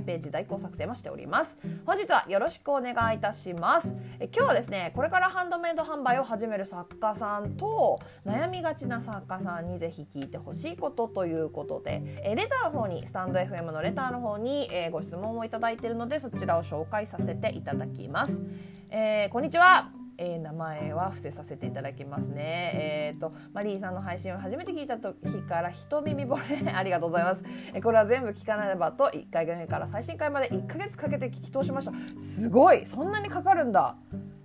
ページ代行作成もしております。本日はよろしくお願いいたします。え今日はですねこれからハンドメイド販売を始める作家さんと悩みがちな作家さんにぜひ聞いてほしいことということでえレターの方にスタンド FM のレターの方に、えー、ご質問をいただいているのでそちらを紹介させていただきます、えー、こんにちは。えー、名前は伏せさせていただきますね。えっ、ー、とマリーさんの配信を初めて聞いた時から一耳惚れ ありがとうございます。えこれは全部聞かなればと1回目から最新回まで1ヶ月かけて聞き通しました。すごいそんなにかかるんだ。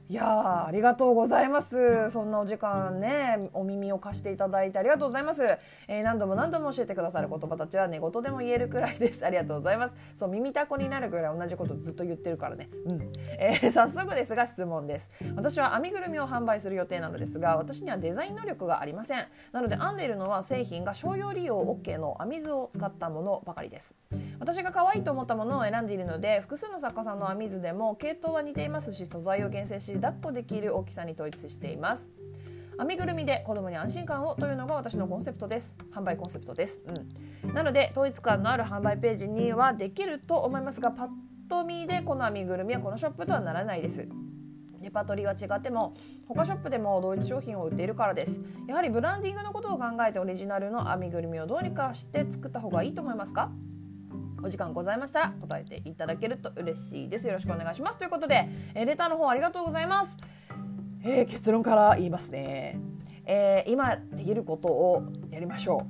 いやありがとうございます。そんなお時間ねお耳を貸していただいてありがとうございます、えー、何度も何度も教えてくださる言葉たちは寝言でも言えるくらいです。ありがとうございます。そう耳たこになるくらい同じことずっと言ってるからね。うん、えー、早速ですが質問です。私は編みぐるみを販売する予定なのですが私にはデザイン能力がありません。なので編んでいるのは製品が商用利用 OK の編み図を使ったものばかりです。私が可愛いと思ったものを選んでいるので複数の作家さんの編み図でも系統は似ていますし素材を厳選し抱っこできる大きさに統一しています。編みぐるみで子供に安心感をというのが私のコンセプトです。販売コンセプトです、うん、なので統一感のある販売ページにはできると思いますがパッと見でこの編みぐるみはこのショップとはならないです。レパートリーは違っても他ショップでも同一商品を売っているからです。やはりブランディングのことを考えてオリジナルの編みぐるみをどうにかして作った方がいいと思いますか？お時間ございましたら答えていただけると嬉しいです。よろしくお願いします。ということで、えレターの方ありがとうございます、えー、結論から言いますね、えー、今できることをやりましょ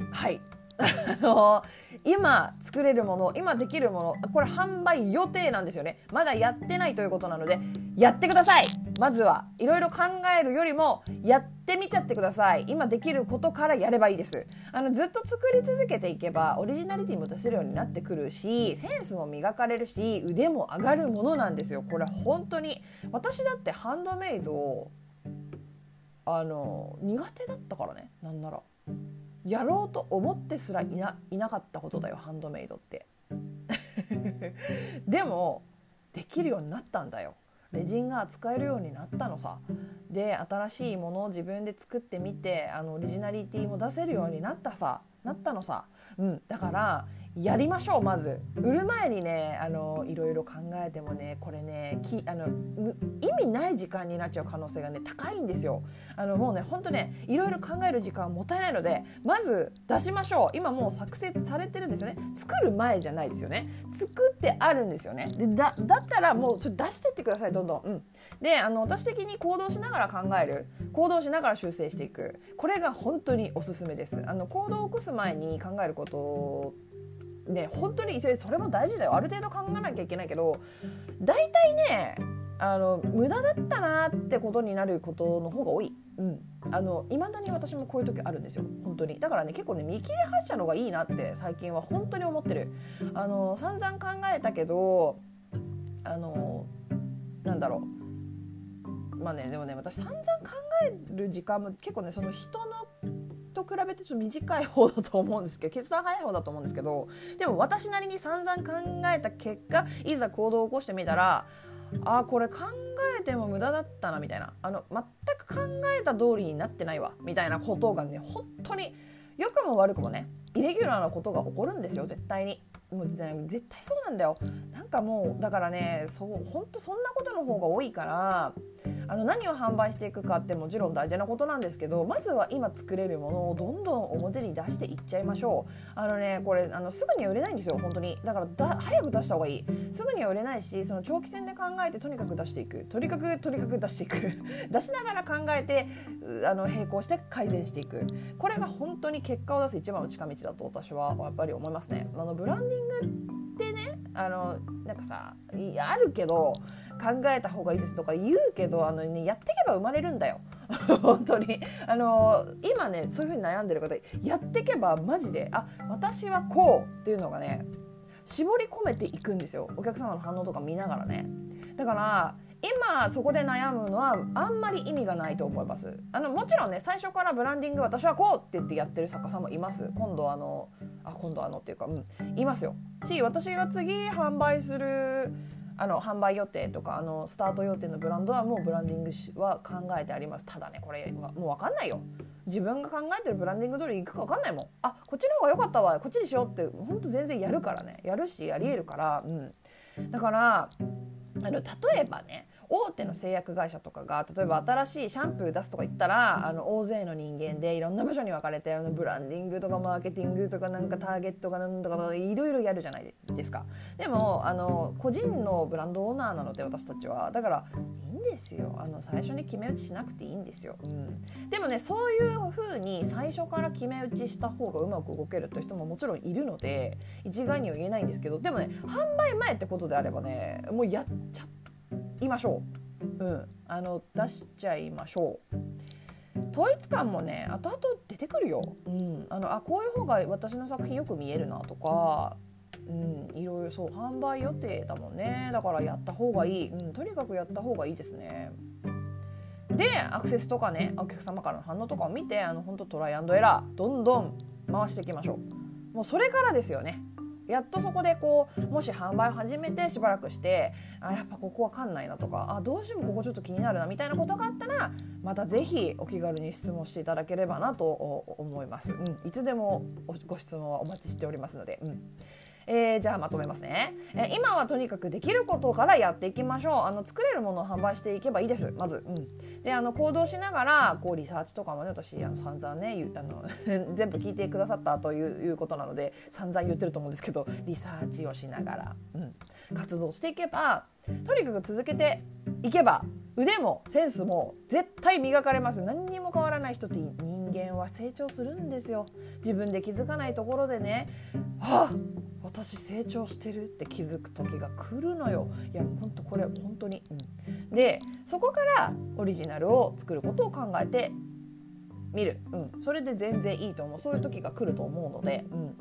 う。はい。あの今作れるもの今できるものこれ販売予定なんですよね。まだやってないということなのでやってください。まずはいろいろ考えるよりもやってみちゃってください。今できることからやればいいです。あのずっと作り続けていけばオリジナリティも出せるようになってくるしセンスも磨かれるし腕も上がるものなんですよ。これ本当に。私だってハンドメイドあの苦手だったからね。なんなら。やろうと思ってすらいないなかったことだよハンドメイドって。でもできるようになったんだよ。レジンが扱えるようになったのさ。で新しいものを自分で作ってみてあのオリジナリティも出せるようになったさ。なったのさ、うん、だからやりましょうまず。売る前にねあのいろいろ考えてもねこれねきあの意味ない時間になっちゃう可能性がね高いんですよ。あのもうねほんとねいろいろ考える時間はもったいないのでまず出しましょう。今もう作成されてるんですよね。作る前じゃないですよね。作ってあるんですよね。でだだったらもうそれ出してってくださいどんどん、うん、であの私的に行動しながら考える。行動しながら修正していく。これが本当におすすめです。あの行動を起こす前に考えることね本当にそれも大事だよ。ある程度考えなきゃいけないけど大体ねあの無駄だったなってことになることの方が多い。うん、あの未だに私もこういう時あるんですよ。本当に。だからね結構ね見切り発車の方がいいなって最近は本当に思ってる。あの散々考えたけどあのなんだろう。まあねでもね私散々考える時間も結構ねその人のと比べてちょっと短い方だと思うんですけど決断早い方だと思うんですけどでも私なりに散々考えた結果いざ行動を起こしてみたらあこれ考えても無駄だったなみたいなあの全く考えた通りになってないわみたいなことがね本当に良くも悪くもねイレギュラーなことが起こるんですよ絶対に。もう絶対そうなんだよなんかもうだからねそう本当そんなことの方が多いからあの何を販売していくかってもちろん大事なことなんですけどまずは今作れるものをどんどん表に出していっちゃいましょう。あのねこれあのすぐには売れないんですよ本当に。だからだ早く出した方がいい。すぐには売れないしその長期戦で考えてとにかく出していく。とにかくとにかく出していく。出しながら考えてあの並行して改善していく。これが本当に結果を出す一番の近道だと私はやっぱり思いますね。あのブランディングあのなんかさあるけど考えた方がいいですとか言うけどあの、ね、やっていけば生まれるんだよ。本当に。あの今ねそういうふうに悩んでる方やっていけばマジであ私はこうっていうのがね絞り込めていくんですよ。お客様の反応とか見ながらね。だから今そこで悩むのはあんまり意味がないと思います。あのもちろんね最初からブランディング私はこうって言ってやってる作家さんもいます。今度あのあ今度あのっていうかうんいますよ。し私が次販売するあの販売予定とかあのスタート予定のブランドはもうブランディングは考えてあります。ただねこれもう分かんないよ。自分が考えてるブランディング通りいくか分かんないもん。あこっちの方が良かったわ。こっちにしようってほんと全然やるからね。やるしやりえるから。うん。だからあの例えばね大手の製薬会社とかが例えば新しいシャンプー出すとか言ったらあの大勢の人間でいろんな場所に分かれてあのブランディングとかマーケティングとかなんかターゲットがなんとかいろいろやるじゃないですか。でもあの個人のブランドオーナーなので私たちは。だからいいんですよ。あの最初に決め打ちしなくていいんですよ、うん、でもねそういう風に最初から決め打ちした方がうまく動けるという人ももちろんいるので一概には言えないんですけどでもね販売前ってことであればねもうやっちゃっていましょう、うん、あの出しちゃいましょう。統一感もね後々出てくるよ、うん、あのあこういう方が私の作品よく見えるなとか、うん、いろいろそう販売予定だもんね。だからやった方がいい、うん、とにかくやった方がいいですね。でアクセスとかねお客様からの反応とかを見てあの本当トライアンドエラーどんどん回していきましょう。もうそれからですよね。やっとそこでこうもし販売を始めてしばらくしてあやっぱここわかんないなとかあどうしてもここちょっと気になるなみたいなことがあったらまたぜひお気軽に質問していただければなと思います。うん、いつでもご質問はお待ちしておりますので。うんえー、じゃあまとめますね、えー、今はとにかくできることからやっていきましょう。あの作れるものを販売していけばいいです。まず、うん、であの行動しながらこうリサーチとかもね私あの散々ねあの 全部聞いてくださったということなので散々言ってると思うんですけどリサーチをしながら、うん、活動していけばとにかく続けていけば腕もセンスも絶対磨かれます。何にも変わらない人って人間は成長するんですよ。自分で気づかないところでね。あ私成長してるって気づく時が来るのよ。いや本当これ本当に、うん、でそこからオリジナルを作ることを考えてみる、うん、それで全然いいと思う。そういう時が来ると思うので、うん、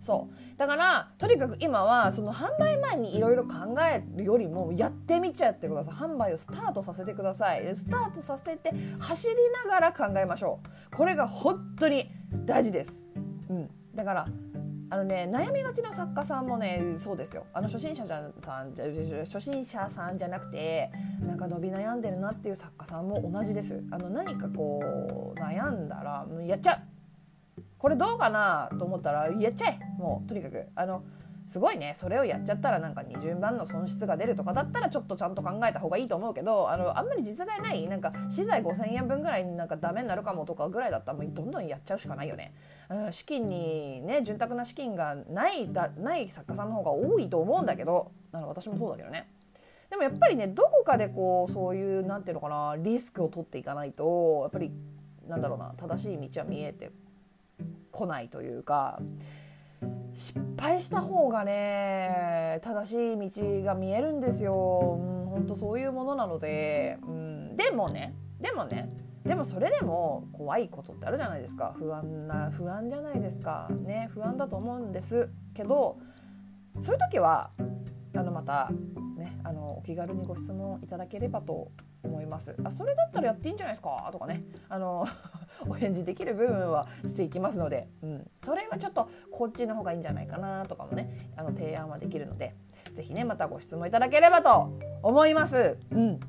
そう。だからとにかく今はその販売前にいろいろ考えるよりもやってみちゃってください。販売をスタートさせてください。スタートさせて走りながら考えましょう。これが本当に大事です、うん、だからあのね悩みがちな作家さんもねそうですよ。あの初心者じゃさん初心者さんじゃなくてなんか伸び悩んでるなっていう作家さんも同じです。あの何かこう悩んだらやっちゃう。これどうかなと思ったらやっちゃえ。もうとにかく。あのすごいねそれをやっちゃったらなんか20万の損失が出るとかだったらちょっとちゃんと考えた方がいいと思うけどあのあんまり実害ない？なんか資材5,000円分ぐらいなんかダメになるかもとかぐらいだったらもうどんどんやっちゃうしかないよね。うん、資金にね潤沢な資金がないだない作家さんの方が多いと思うんだけどあの私もそうだけどね。でもやっぱりねどこかでこうそういうなんていうのかなリスクを取っていかないとやっぱりなんだろうな正しい道は見えてこないというか。失敗した方がね正しい道が見えるんですよ、うん、本当そういうものなので、うん、でもねでもねでもそれでも怖いことってあるじゃないですか。不安な不安じゃないですか。ね不安だと思うんです。けどそういう時はあのまたねあのお気軽にご質問いただければと思います。あそれだったらやっていいんじゃないですか？とかね。あのお返事できる部分はしていきますので、うん、それはちょっとこっちの方がいいんじゃないかなとかもねあの提案はできるので是非ねまたご質問いただければと思います。うん。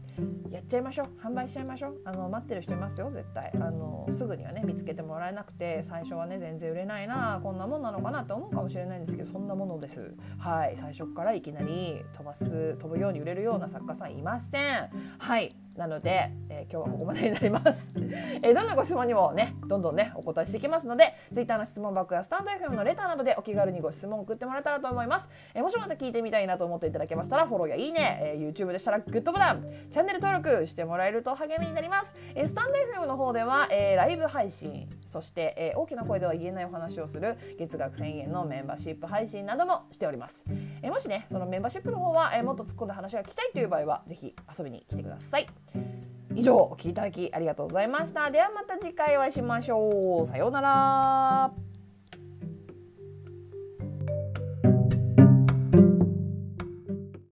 やっちゃいましょう。販売しちゃいましょう。あの待ってる人いますよ絶対。あのすぐにはね見つけてもらえなくて最初はね全然売れないなこんなもんなのかなって思うかもしれないんですけどそんなものです。はい。最初からいきなり飛ばす飛ぶように売れるような作家さんいません。はい。なので、えー、今日はここまでになります、えー、どんなご質問にもねどんどんねお答えしていきますので Twitter の質問箱やスタンド FM のレターなどでお気軽にご質問を送ってもらえたらと思います、えー、もしまた聞いてみたいなと思っていただけましたらフォローやいいね、えー、YouTube でしたらグッドボタンチャンネル登録してもらえると励みになります、えー、スタンド FM の方では、えー、ライブ配信そして、えー、大きな声では言えないお話をする月額1000円のメンバーシップ配信などもしております、えー、もしねそのメンバーシップの方は、えー、もっと突っ込んだ話が聞きたいという場合はぜひ遊びに来てください。以上お聞きいただきありがとうございました。ではまた次回お会いしましょう。さようなら。